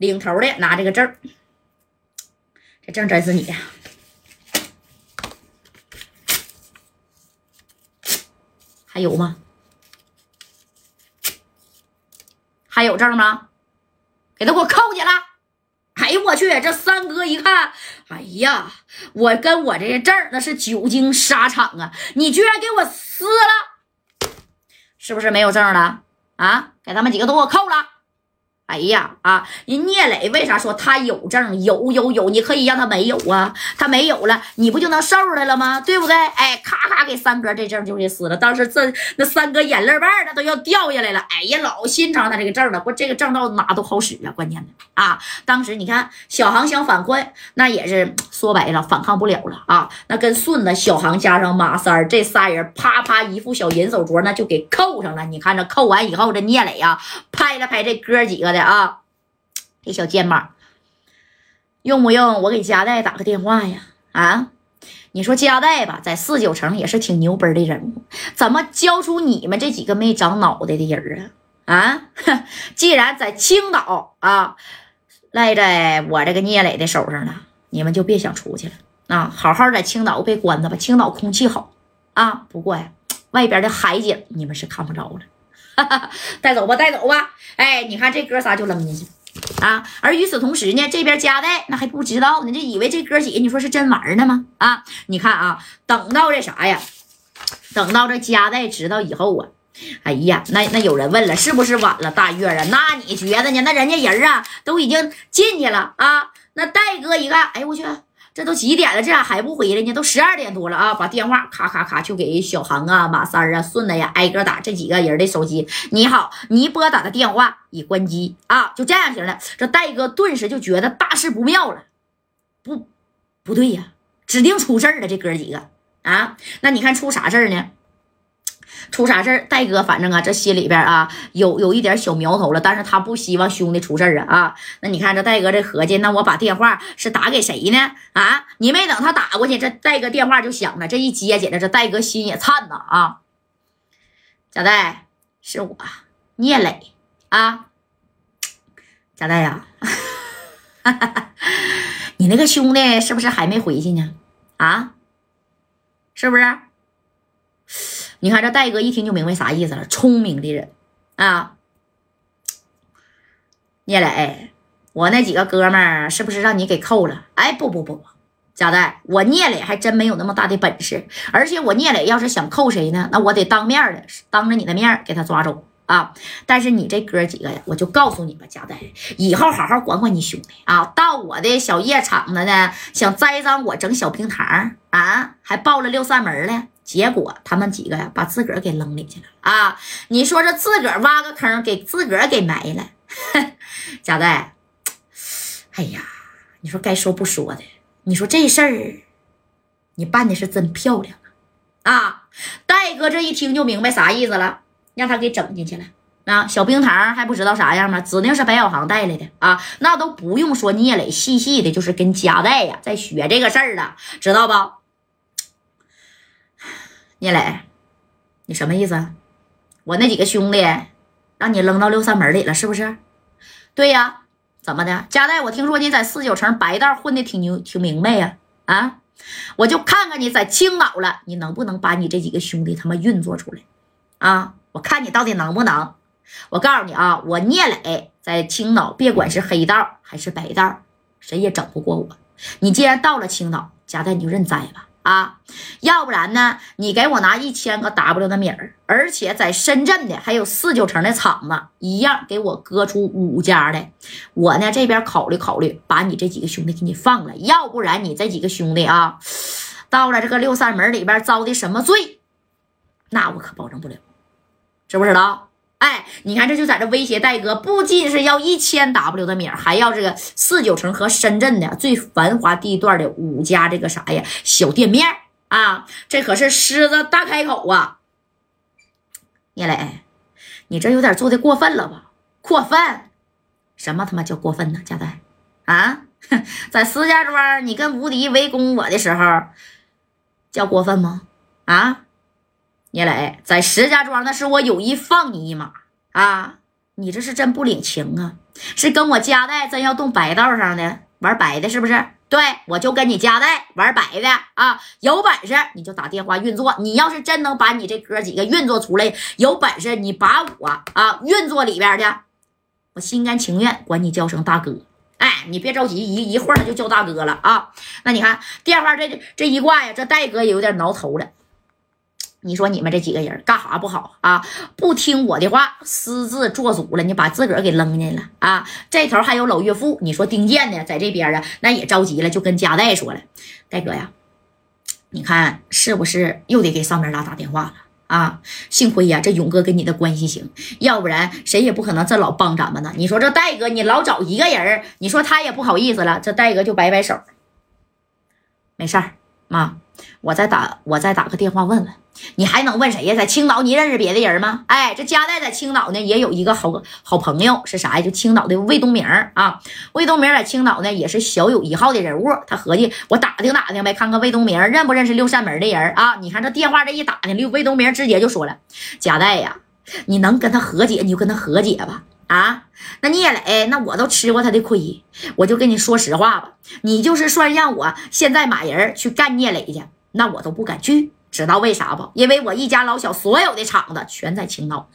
领头的拿这个证这证真是你的？还有吗？还有证吗？给他给我扣起来！哎呦我去！这三哥一看，哎呀，我跟我这些证那是久经沙场啊！你居然给我撕了，是不是没有证了啊？给他们几个都给我扣了！哎呀啊！人聂磊为啥说他有证？有有有，你可以让他没有啊！他没有了，你不就能瘦下来了吗？对不对？哎，咔咔给三哥这证就给撕了。当时这那三哥眼泪瓣那都要掉下来了。哎呀，老心疼他这个证了。不，这个证到哪都好使啊！关键的啊，当时你看小航想反困，那也是说白了反抗不了了啊。那跟顺子、小航加上马三这仨人，啪啪一副小银手镯，那就给扣上了。你看这扣完以后，这聂磊呀拍了拍这哥几个的。啊，这小肩膀，用不用我给佳代打个电话呀？啊，你说加代吧，在四九城也是挺牛掰的人物，怎么教出你们这几个没长脑袋的人啊？啊，既然在青岛啊赖在我这个聂磊的手上了，你们就别想出去了啊！好好在青岛被关着吧，青岛空气好啊。不过呀，外边的海景你们是看不着了。带走吧，带走吧！哎，你看这哥仨就扔进去啊。而与此同时呢，这边加代那还不知道呢，就以为这哥几个你说是真玩呢吗？啊，你看啊，等到这啥呀？等到这加代知道以后啊，哎呀，那那有人问了，是不是晚了？大月啊，那你觉得呢？那人家人啊都已经进去了啊。那戴哥一看，哎呦我去。这都几点了，这咋还不回来呢？都十二点多了啊！把电话咔咔咔就给小航啊、马三啊、顺子呀挨个打这几个人的手机。你好，你拨打的电话已关机啊！就这样型的，这戴哥顿时就觉得大事不妙了。不，不对呀，指定出事了。这哥几个啊，那你看出啥事呢？出啥事儿？戴哥，反正啊，这心里边啊有有一点小苗头了，但是他不希望兄弟出事儿啊啊！那你看这戴哥这合计，那我把电话是打给谁呢？啊，你没等他打过去，这戴哥电话就响了，这一接起来，这戴哥心也颤呐啊！贾戴，是我聂磊啊，贾戴呀，你那个兄弟是不是还没回去呢？啊，是不是？你看这戴哥一听就明白啥意思了，聪明的人啊！聂磊，我那几个哥们儿是不是让你给扣了？哎，不不不，贾代，我聂磊还真没有那么大的本事，而且我聂磊要是想扣谁呢，那我得当面的，当着你的面给他抓走啊！但是你这哥几个呀，我就告诉你吧，贾代，以后好好管管你兄弟啊！到我的小夜场子呢，想栽赃我整小冰糖啊，还报了六扇门了。结果他们几个呀，把自个儿给扔里去了啊！你说这自个儿挖个坑，给自个儿给埋了。贾代，哎呀，你说该说不说的，你说这事儿，你办的是真漂亮啊！戴哥这一听就明白啥意思了，让他给整进去了啊！小冰糖还不知道啥样吗？指定是白小航带来的啊！那都不用说聂磊细细的，就是跟贾代呀在学这个事儿了，知道不？聂磊，你什么意思？我那几个兄弟让你扔到六扇门里了，是不是？对呀，怎么的？加代，我听说你在四九城白道混的挺牛，挺明白呀。啊，我就看看你在青岛了，你能不能把你这几个兄弟他妈运作出来？啊，我看你到底能不能？我告诉你啊，我聂磊在青岛，别管是黑道还是白道，谁也整不过我。你既然到了青岛，加代你就认栽吧。啊，要不然呢？你给我拿一千个 W 的米儿，而且在深圳的还有四九城的厂子，一样给我割出五家来。我呢这边考虑考虑，把你这几个兄弟给你放了。要不然你这几个兄弟啊，到了这个六扇门里边遭的什么罪，那我可保证不了，知不知道？哎，你看这就在这威胁戴哥，不仅是要一千 W 的米，还要这个四九城和深圳的最繁华地段的五家这个啥呀小店面啊，这可是狮子大开口啊！聂磊，你这有点做的过分了吧？过分？什么他妈叫过分呢？贾代啊，在石家庄你跟吴迪围攻我的时候，叫过分吗？啊？聂磊在石家庄，那是我有意放你一马啊！你这是真不领情啊？是跟我家代真要动白道上的玩白的，是不是？对，我就跟你家代玩白的啊！有本事你就打电话运作。你要是真能把你这哥几个运作出来，有本事你把我啊运作里边去，我心甘情愿管你叫声大哥。哎，你别着急，一一会儿他就叫大哥了啊！那你看电话这这一挂呀，这戴哥也有点挠头了。你说你们这几个人干啥不好啊？不听我的话，私自做主了，你把自个儿给扔进了啊！这头还有老岳父，你说丁健呢，在这边啊，那也着急了，就跟加代说了：“戴哥呀，你看是不是又得给上面拉打电话了啊？幸亏呀，这勇哥跟你的关系行，要不然谁也不可能这老帮咱们呢。你说这戴哥，你老找一个人，你说他也不好意思了。这戴哥就摆摆手，没事儿，妈，我再打，我再打个电话问问。”你还能问谁呀？在青岛，你认识别的人吗？哎，这加代在青岛呢，也有一个好好朋友，是啥呀？就青岛的魏东明啊。魏东明在青岛呢，也是小有一号的人物。他合计，我打听打听呗，看看魏东明认不认识六扇门的人啊？你看这电话这一打听，魏东明直接就说了：“加代呀，你能跟他和解，你就跟他和解吧。啊，那聂磊，那我都吃过他的亏，我就跟你说实话吧，你就是说让我现在马人去干聂磊去，那我都不敢去。”知道为啥不？因为我一家老小所有的厂子全在青岛。